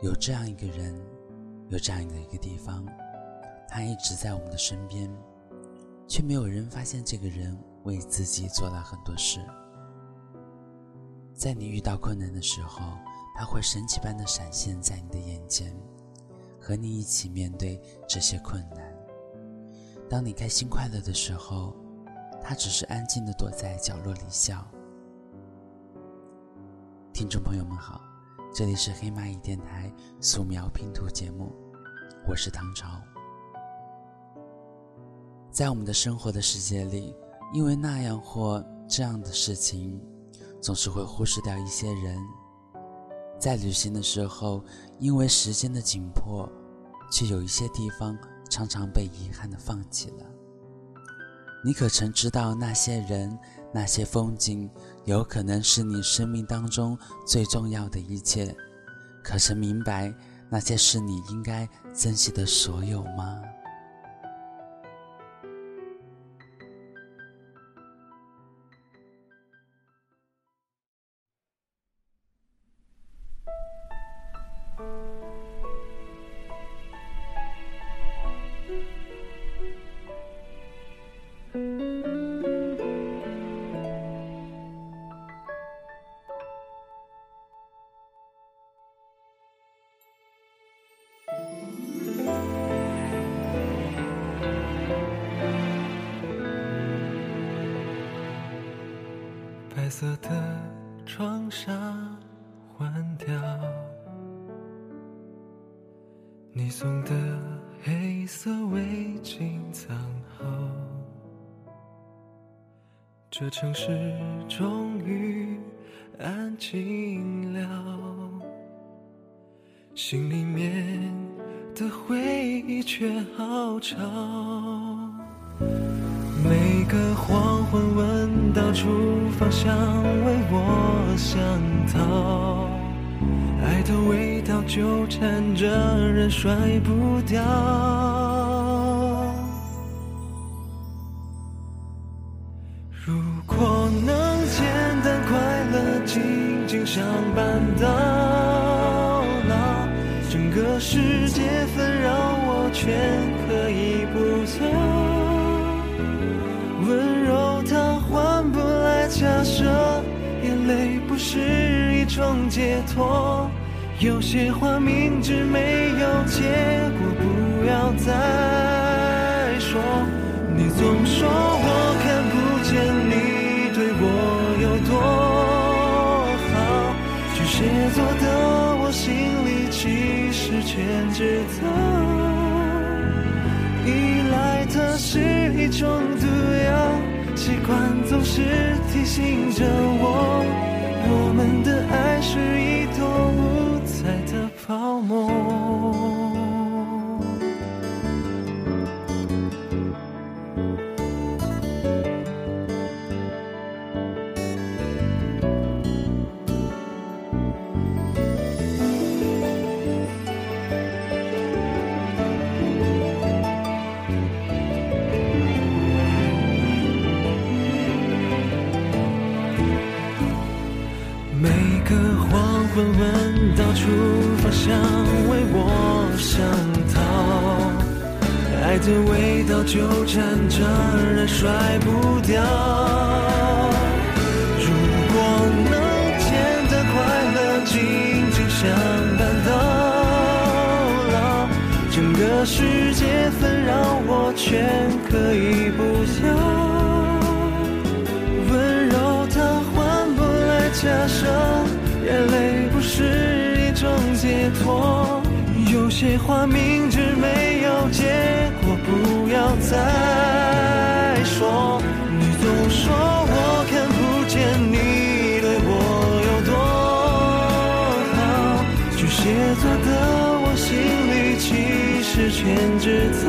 有这样一个人，有这样的一个地方，他一直在我们的身边，却没有人发现这个人为自己做了很多事。在你遇到困难的时候，他会神奇般的闪现在你的眼前，和你一起面对这些困难。当你开心快乐的时候，他只是安静的躲在角落里笑。听众朋友们好。这里是黑蚂蚁电台素描拼图节目，我是唐朝。在我们的生活的世界里，因为那样或这样的事情，总是会忽视掉一些人。在旅行的时候，因为时间的紧迫，却有一些地方常常被遗憾的放弃了。你可曾知道那些人？那些风景，有可能是你生命当中最重要的一切，可是明白那些是你应该珍惜的所有吗？色的窗纱换掉，你送的黑色围巾藏好，这城市终于安静了，心里面的回忆却好吵。每个黄昏，闻到厨房香味，我想逃。爱的味道纠缠着人，甩不掉。如果能简单快乐，静静相伴到老，整个世界纷扰，我全可以不走。是一种解脱。有些话明知没有结果，不要再说。你总说我看不见你对我有多好，巨蟹座的我心里其实全知道。依赖它是一种毒药，习惯总是提醒着，我纠缠着人，甩不掉。如果能简单快乐，紧紧相伴到老，整个世界纷扰，我全可以不要。温柔它换不来假设。眼泪不是一种解脱，有些话明知没有结，再说。你总说我看不见你对我有多好，巨蟹座的我心里其实全知道，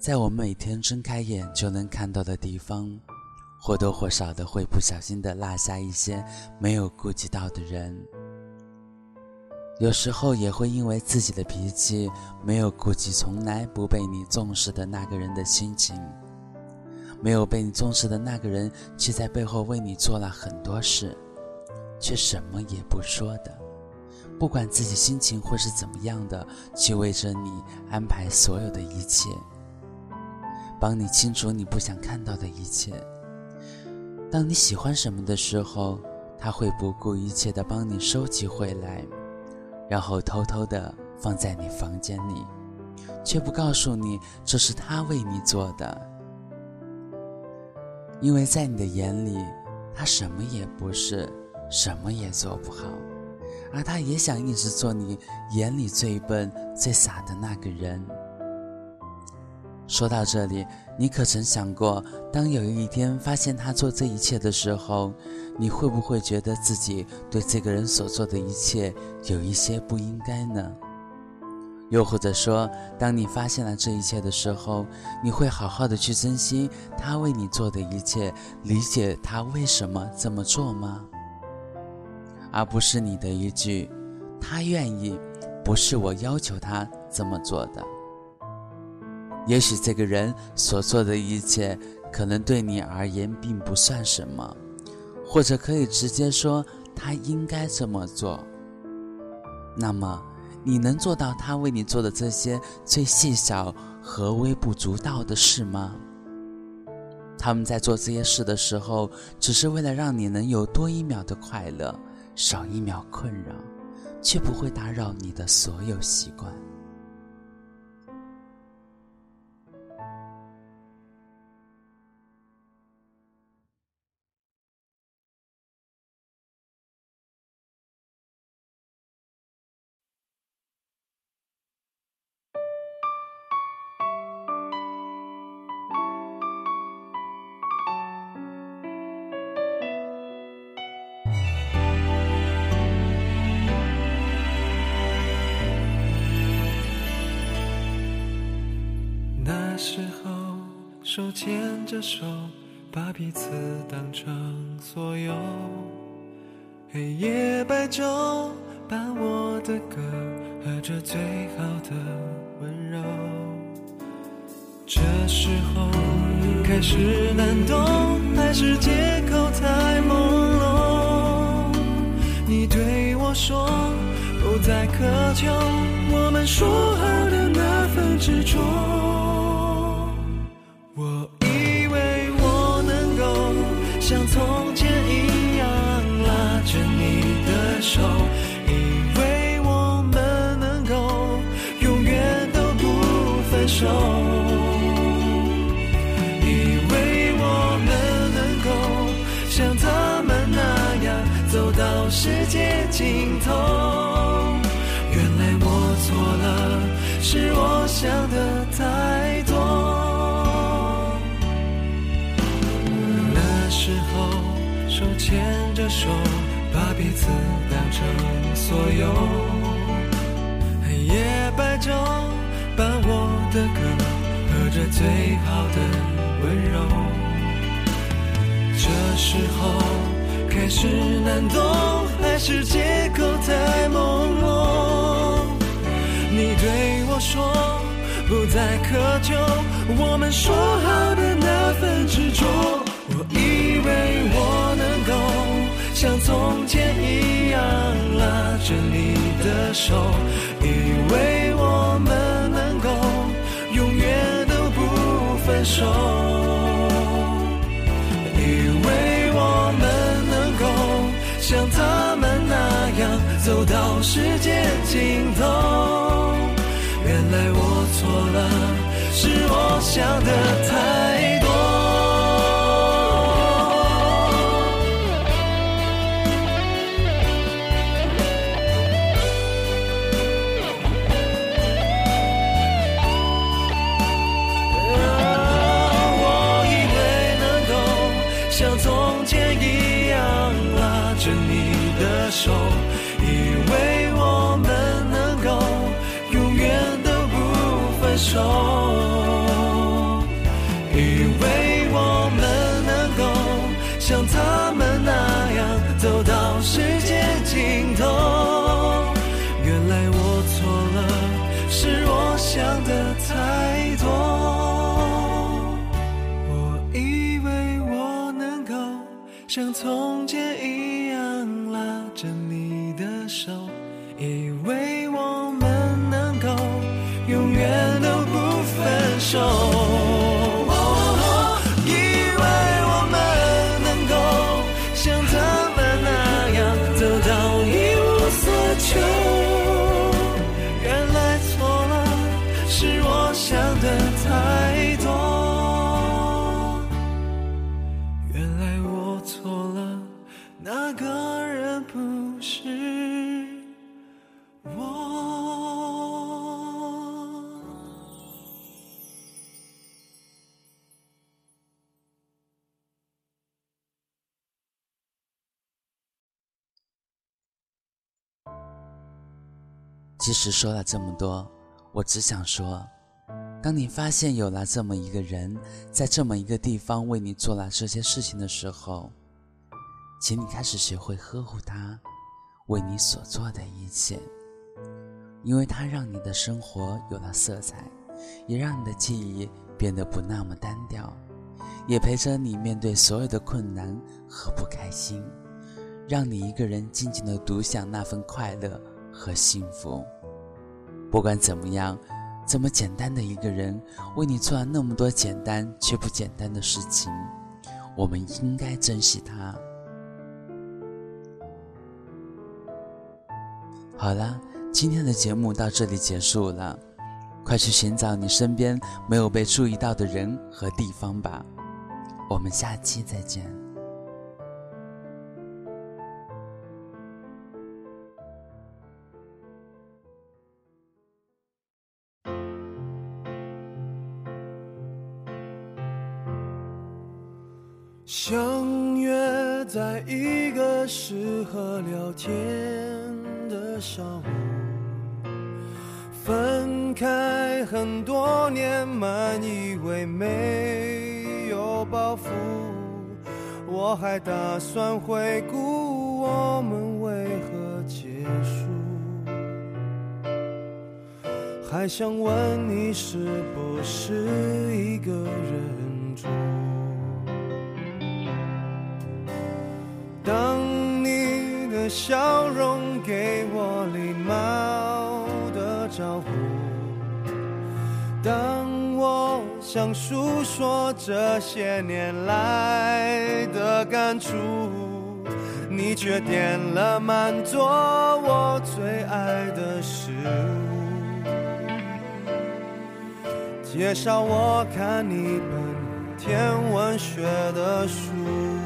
在我们每天睁开眼就能看到的地方，或多或少的会不小心的落下一些没有顾及到的人。有时候也会因为自己的脾气，没有顾及从来不被你重视的那个人的心情，没有被你重视的那个人，却在背后为你做了很多事，却什么也不说的，不管自己心情或是怎么样的，去为着你安排所有的一切。帮你清除你不想看到的一切。当你喜欢什么的时候，他会不顾一切的帮你收集回来，然后偷偷的放在你房间里，却不告诉你这是他为你做的。因为在你的眼里，他什么也不是，什么也做不好，而他也想一直做你眼里最笨、最傻的那个人。说到这里，你可曾想过，当有一天发现他做这一切的时候，你会不会觉得自己对这个人所做的一切有一些不应该呢？又或者说，当你发现了这一切的时候，你会好好的去珍惜他为你做的一切，理解他为什么这么做吗？而不是你的一句“他愿意”，不是我要求他这么做的。也许这个人所做的一切，可能对你而言并不算什么，或者可以直接说他应该这么做。那么，你能做到他为你做的这些最细小和微不足道的事吗？他们在做这些事的时候，只是为了让你能有多一秒的快乐，少一秒困扰，却不会打扰你的所有习惯。手牵着手，把彼此当成所有。黑夜白昼，伴我的歌，和着最好的温柔。这时候开始难懂，还是借口太朦胧？你对我说，不再苛求我们说好的那份执着。世界尽头，原来我错了，是我想的太多。那时候手牵着手，把彼此当成所有。黑夜白昼，伴我的歌，和着最好的温柔。这时候。开始难懂，是借口太朦胧？你对我说，不再苛求我们说好的那份执着。我以为我能够像从前一样拉着你的手，以为我们能够永远都不分手。像他们那样走到世界尽头，原来我错了，是我想的太像从其实说了这么多，我只想说，当你发现有了这么一个人，在这么一个地方为你做了这些事情的时候，请你开始学会呵护他为你所做的一切，因为他让你的生活有了色彩，也让你的记忆变得不那么单调，也陪着你面对所有的困难和不开心，让你一个人静静的独享那份快乐。和幸福，不管怎么样，这么简单的一个人，为你做了那么多简单却不简单的事情，我们应该珍惜他。好了，今天的节目到这里结束了，快去寻找你身边没有被注意到的人和地方吧。我们下期再见。和聊天的上午，分开很多年，满以为没有包袱。我还打算回顾我们为何结束，还想问你是不是一个人住。笑容给我礼貌的招呼，当我想诉说这些年来的感触，你却点了满桌我最爱的食物，介绍我看一本天文学的书。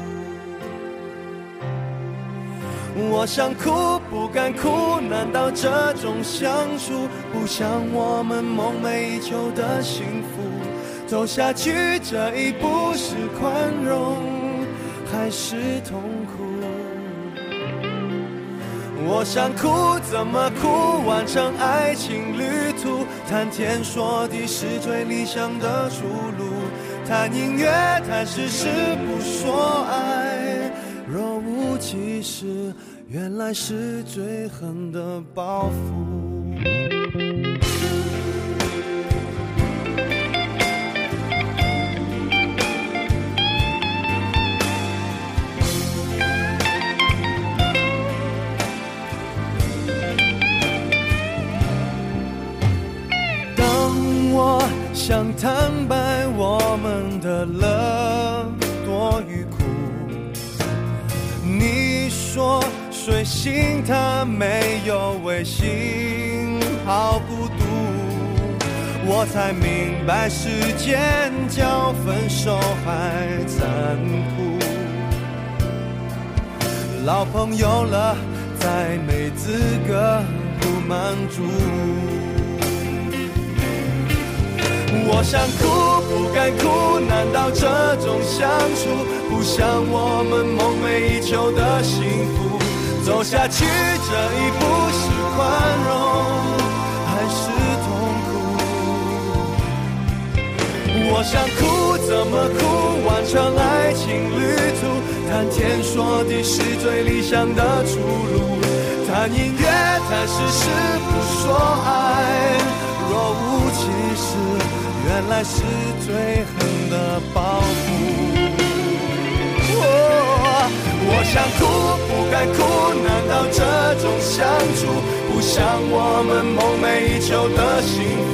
我想哭不敢哭，难道这种相处不像我们梦寐以求的幸福？走下去这一步是宽容还是痛苦？我想哭怎么哭？完成爱情旅途，谈天说地是最理想的出路。谈音乐谈事不说爱，是。原来是最狠的报复。当我想坦白我们的睡醒，他没有微信，好孤独。我才明白，时间叫分手还残酷。老朋友了，再没资格不满足。我想哭，不敢哭，难道这种相处不像我们梦寐以求的幸福？走下去这一步是宽容还是痛苦？我想哭怎么哭？完成爱情旅途，谈天说地是最理想的出路。谈音乐谈事实不说爱，若无其事，原来是最狠的报复。我想哭，不该哭，难道这种相处不像我们梦寐以求的幸福？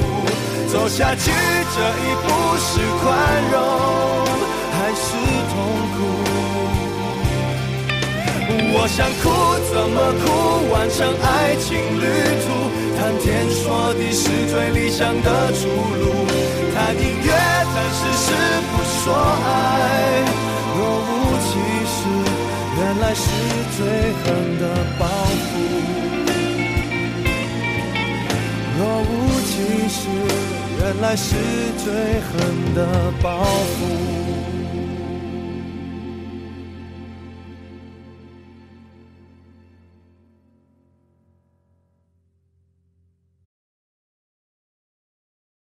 走下去这一步是宽容还是痛苦？我想哭，怎么哭？完成爱情旅途，谈天说地是最理想的出路。谈音乐，谈事实，不说爱，原来是最狠的报复。若无其事，原来是最狠的报复。